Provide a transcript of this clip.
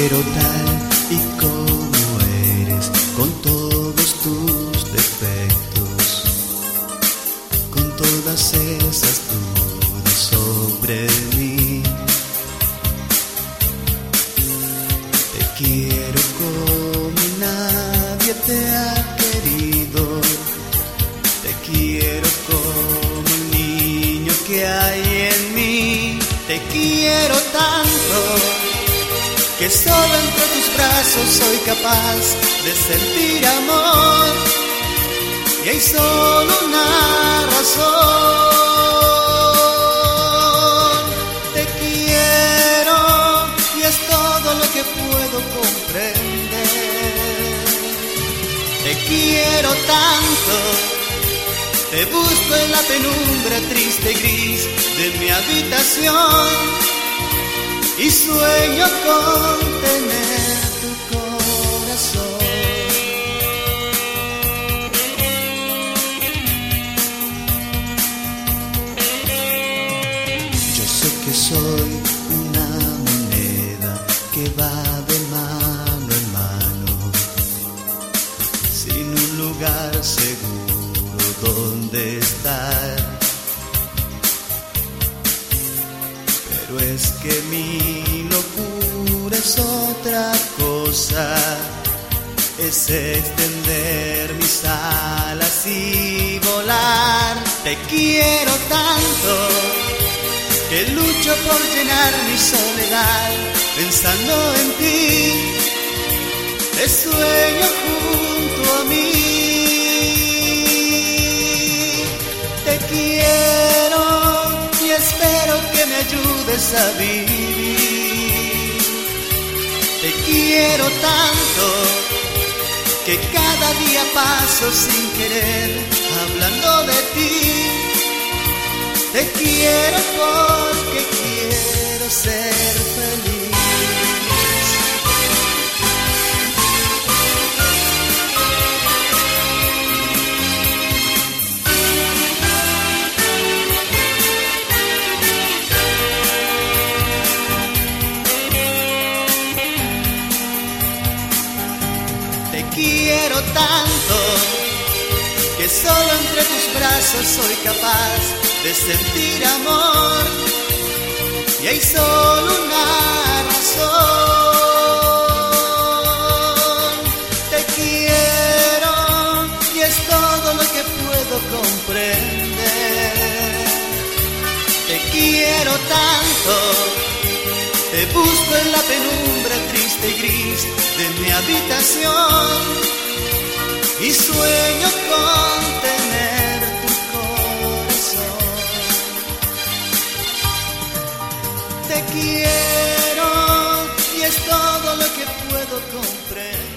quiero tal y como eres, con todos tus defectos, con todas esas dudas sobre mí. Te quiero como nadie te ha querido, te quiero como el niño que hay en mí, te quiero tanto que solo entre tus brazos soy capaz de sentir amor. Y hay solo una razón. Te quiero y es todo lo que puedo comprender. Te quiero tanto. Te busco en la penumbra triste y gris de mi habitación y sueño con tener tu corazón. Yo sé que soy una moneda que va de mano en mano, sin un lugar seguro donde estar. Pero es que mi locura es otra cosa, es extender mis alas y volar. Te quiero tanto que lucho por llenar mi soledad pensando en ti. Te sueño junto a mí. A vivir. Te quiero tanto que cada día paso sin querer hablando de ti. Te quiero porque quiero ser feliz. Quiero tanto que solo entre tus brazos soy capaz de sentir amor. Y hay solo una razón. Te quiero y es todo lo que puedo comprender. Te quiero tanto. Y sueño con tener tu corazón. Te quiero y es todo lo que puedo comprender.